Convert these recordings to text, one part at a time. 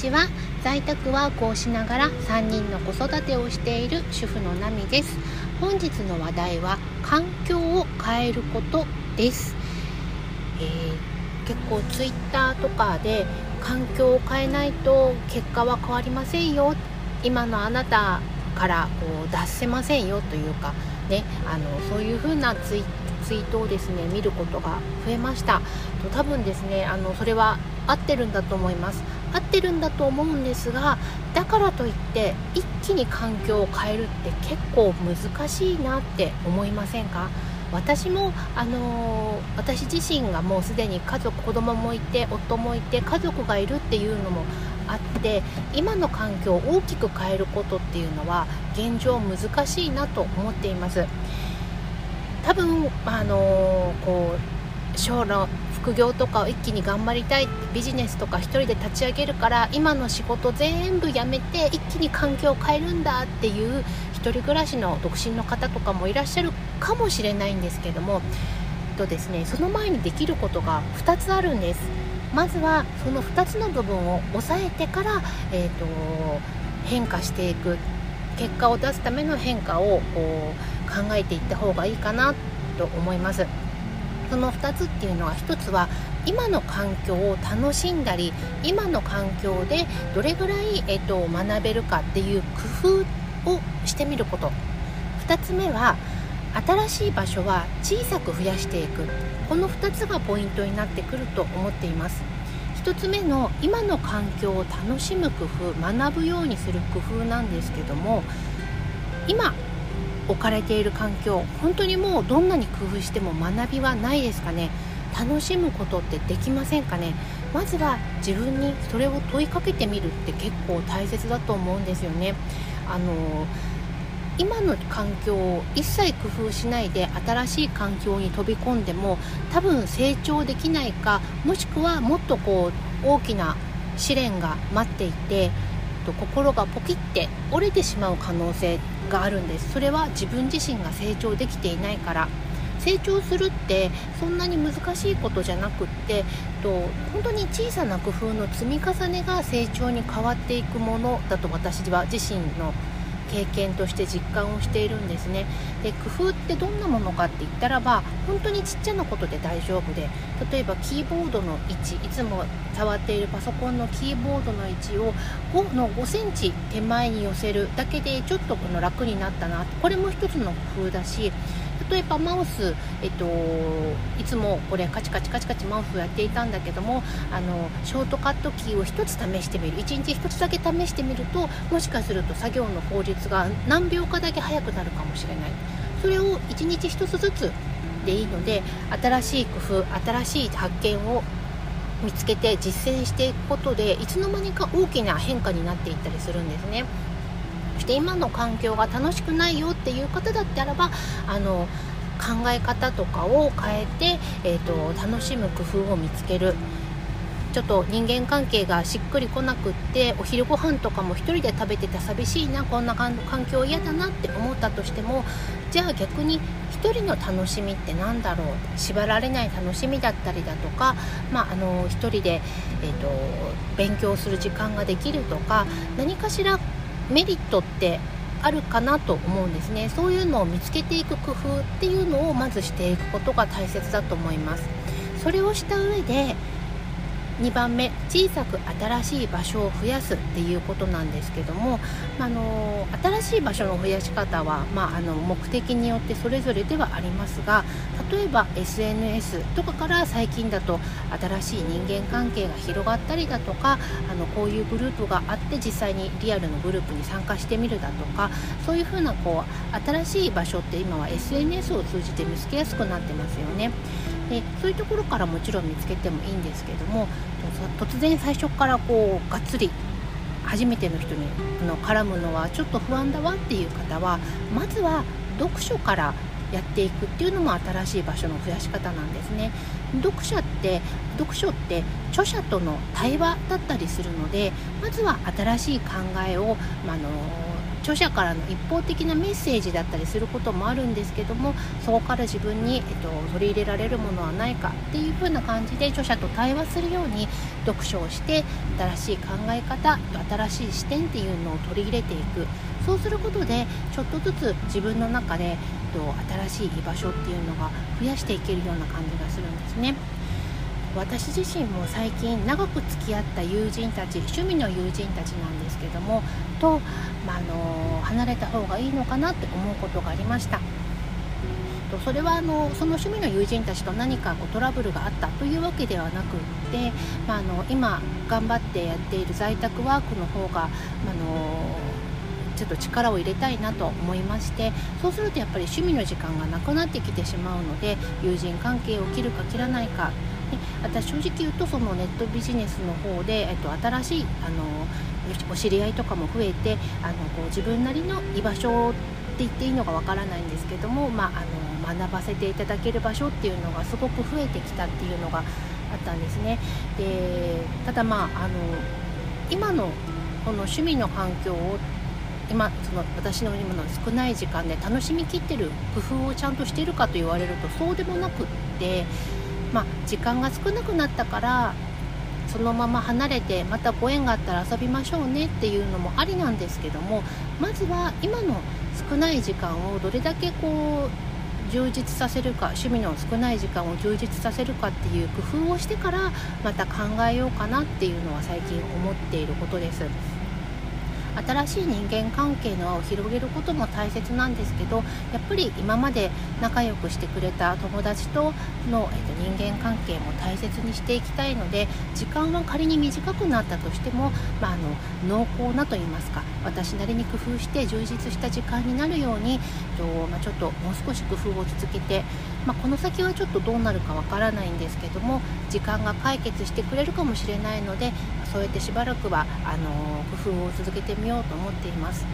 ちは。在宅ワークをしながら3人の子育てをしている主婦のナミです。本日の話題は環境を変えることです、えー、結構ツイッターとかで環境を変えないと結果は変わりませんよ。今のあなたからこう出せませんよというかねあのそういう風なツイツイートをですね見ることが増えました。多分ですねあのそれは合ってるんだと思います。合ってるんだと思うんですがだからといって一気に環境を変えるって結構難しいなって思いませんか？私も、あのー、私自身がもうすでに家族子供もいて夫もいて家族がいるっていうのもあって今の環境を大きく変えることっていうのは現状難しいなと思っています。多分、あのー、こう将来副業とかを一気に頑張りたいビジネスとか1人で立ち上げるから今の仕事全部やめて一気に環境を変えるんだっていう1人暮らしの独身の方とかもいらっしゃるかもしれないんですけどもとですねその前にできることが2つあるんですまずはその2つの部分を抑えてから、えーと、変化していく結果を出すための変化をこう考えていった方がいいかなと思います。その2つっていうのは1つは今の環境を楽しんだり今の環境でどれぐらい、えっと、学べるかっていう工夫をしてみること。2つ目は新しい場所は小さく増やしていく。この2つがポイントになってくると思っています。1つ目の今の環境を楽しむ工夫学ぶようにする工夫なんですけども今置かれている環境本当にもうどんなに工夫しても学びはないですかね。楽しむことってできませんかね。まずは自分にそれを問いかけてみるって結構大切だと思うんですよね。あの今の環境を一切工夫しないで新しい環境に飛び込んでも多分成長できないかもしくはもっとこう大きな試練が待っていてと心がポキって折れてしまう可能性があるんです。それは自分自身が成長できていないから。成長するってそんなに難しいことじゃなくってと本当に小さな工夫の積み重ねが成長に変わっていくものだと私は自身の経験として実感をしているんですね。で工夫ってどんなものかって言ったらば本当にちっちゃなことで大丈夫で例えばキーボードの位置いつも触っているパソコンのキーボードの位置を5の5センチ手前に寄せるだけでちょっとこの楽になったなこれも一つの工夫だし例えばマウス、えっと、いつもこれカチカチカチカチマウスをやっていたんだけどもあのショートカットキーを1つ試してみる1日1つだけ試してみるともしかすると作業の効率が何秒かだけ早くなるかもしれないそれを1日1つずつでいいので新しい工夫新しい発見を見つけて実践していくことでいつの間にか大きな変化になっていったりするんですね。そして今の環境が楽しくないよっていう方だったらばあの考え方とかを変えて、えーと、楽しむ工夫を見つける。ちょっと人間関係がしっくりこなくってお昼ご飯とかも1人で食べてて寂しいなこんな環境嫌だなって思ったとしてもじゃあ逆に1人の楽しみって何だろう？縛られない楽しみだったりだとか、まあ、あの1人で、えーと勉強する時間ができるとか何かしらメリットってあるかなと思うんですね。そういうのを見つけていく工夫っていうのをまずしていくことが大切だと思います。それをした上で2番目小さく新しい場所を増やすっていうことなんですけども、あの新しい場所の増やし方は、まあ、あの目的によってそれぞれではありますが例えば SNS とかから最近だと新しい人間関係が広がったりだとかあのこういうグループがあって実際にリアルのグループに参加してみるだとかそういうふうなこう新しい場所って今は SNS を通じて見つけやすくなってますよね。でそういうところからもちろん見つけてもいいんですけども突然最初からこうがっつり初めての人にあの絡むのはちょっと不安だわっていう方はまずは読書からやっていくっていうのも新しい場所の増やし方なんですね。読者って読書って著者との対話だったりするのでまずは新しい考えを、まあの著者からの一方的なメッセージだったりすることもあるんですけどもそこから自分に、えっと、取り入れられるものはないかっていう風な感じで著者と対話するように読書をして新しい考え方新しい視点っていうのを取り入れていくそうすることでちょっとずつ自分の中で、えっと、新しい居場所っていうのが増やしていけるような感じがするんですね。私自身も最近長く付き合った友人たち趣味の友人たちなんですけどもと、まあ、あの離れた方がいいのかなって思うことがありました。とそれはあのその趣味の友人たちと何かこうトラブルがあったというわけではなくって、まあ、あの今頑張ってやっている在宅ワークの方が、あのちょっと力を入れたいなと思いましてそうするとやっぱり趣味の時間がなくなってきてしまうので友人関係を切るか切らないか私正直言うとそのネットビジネスの方で、えっと、新しいあのお知り合いとかも増えてあのこう自分なりの居場所って言っていいのかわからないんですけども、まあ、あの学ばせていただける場所っていうのがすごく増えてきたっていうのがあったんですね。でただまああの今のこの趣味の環境を今その私の今の少ない時間で楽しみきってる工夫をちゃんとしてるかと言われるとそうでもなくってまあ、時間が少なくなったからそのまま離れてまたご縁があったら遊びましょうねっていうのもありなんですけどもまずは今の少ない時間をどれだけこう充実させるか趣味の少ない時間を充実させるかっていう工夫をしてからまた考えようかなっていうのは最近思っていることです。新しい人間関係の輪を広げることも大切なんですけどやっぱり今まで仲良くしてくれた友達との、えっと、人間関係も大切にしていきたいので時間は仮に短くなったとしても、まあ、あの濃厚なと言いますか私なりに工夫して充実した時間になるように、とまあ、ちょっともう少し工夫を続けて、まあ、この先はちょっとどうなるかわからないんですけども時間が解決してくれるかもしれないのでそうやってしばらくはあの工夫を続けてみようと思っています。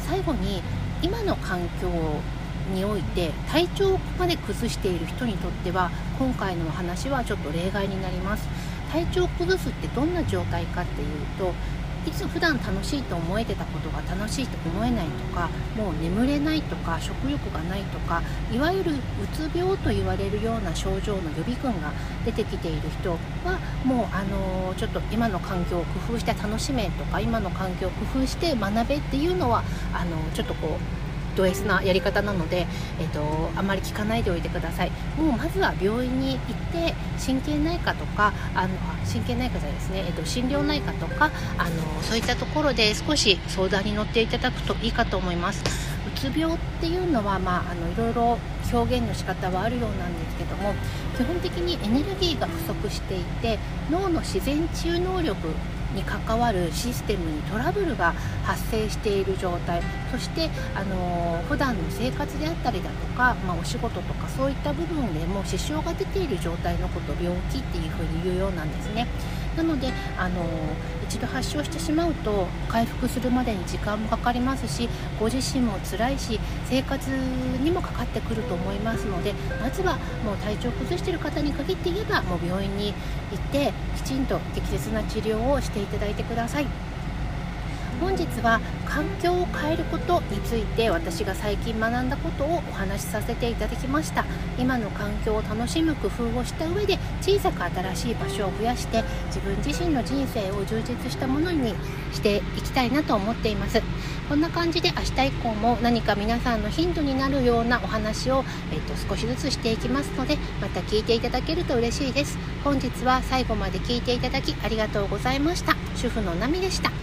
最後に今の環境において体調まで崩している人にとっては今回のお話はちょっと例外になります。体調を崩すってどんな状態かっていうといつ普段楽しいと思えてたことが楽しいと思えないとかもう眠れないとか食欲がないとかいわゆるうつ病と言われるような症状の予備軍が出てきている人はもうあの、ちょっと今の環境を工夫して楽しめとか今の環境を工夫して学べっていうのはあの、ちょっとこうド S なやり方なので、えーと、あまり聞かないでおいてください。もうまずは病院に行って神経内科とかあの神経内科じゃないですね、えーと、心療内科とかあのそういったところで少し相談に乗っていただくといいかと思います。うつ病っていうのは、まあ、あのいろいろ表現の仕方はあるようなんですけども基本的にエネルギーが不足していて脳の自然治癒能力に関わるシステムにトラブルが発生している状態そしてあの普段の生活であったりだとか、まあ、お仕事とかそういった部分でも支障が出ている状態のことを病気っていうふうに言うようなんですね。なのであの一度発症してしまうと回復するまでに時間もかかりますしご自身も辛いし生活にもかかってくると思いますのでまずはもう体調を崩している方に限って言えばもう病院に行ってきちんと適切な治療をしていただいてください。本日は環境を変えることについて私が最近学んだことをお話しさせていただきました。今の環境を楽しむ工夫をした上で小さく新しい場所を増やして自分自身の人生を充実したものにしていきたいなと思っています。こんな感じで明日以降も何か皆さんのヒントになるようなお話を、えーと、少しずつしていきますのでまた聞いていただけると嬉しいです。本日は最後まで聞いていただきありがとうございました。主婦のナミでした。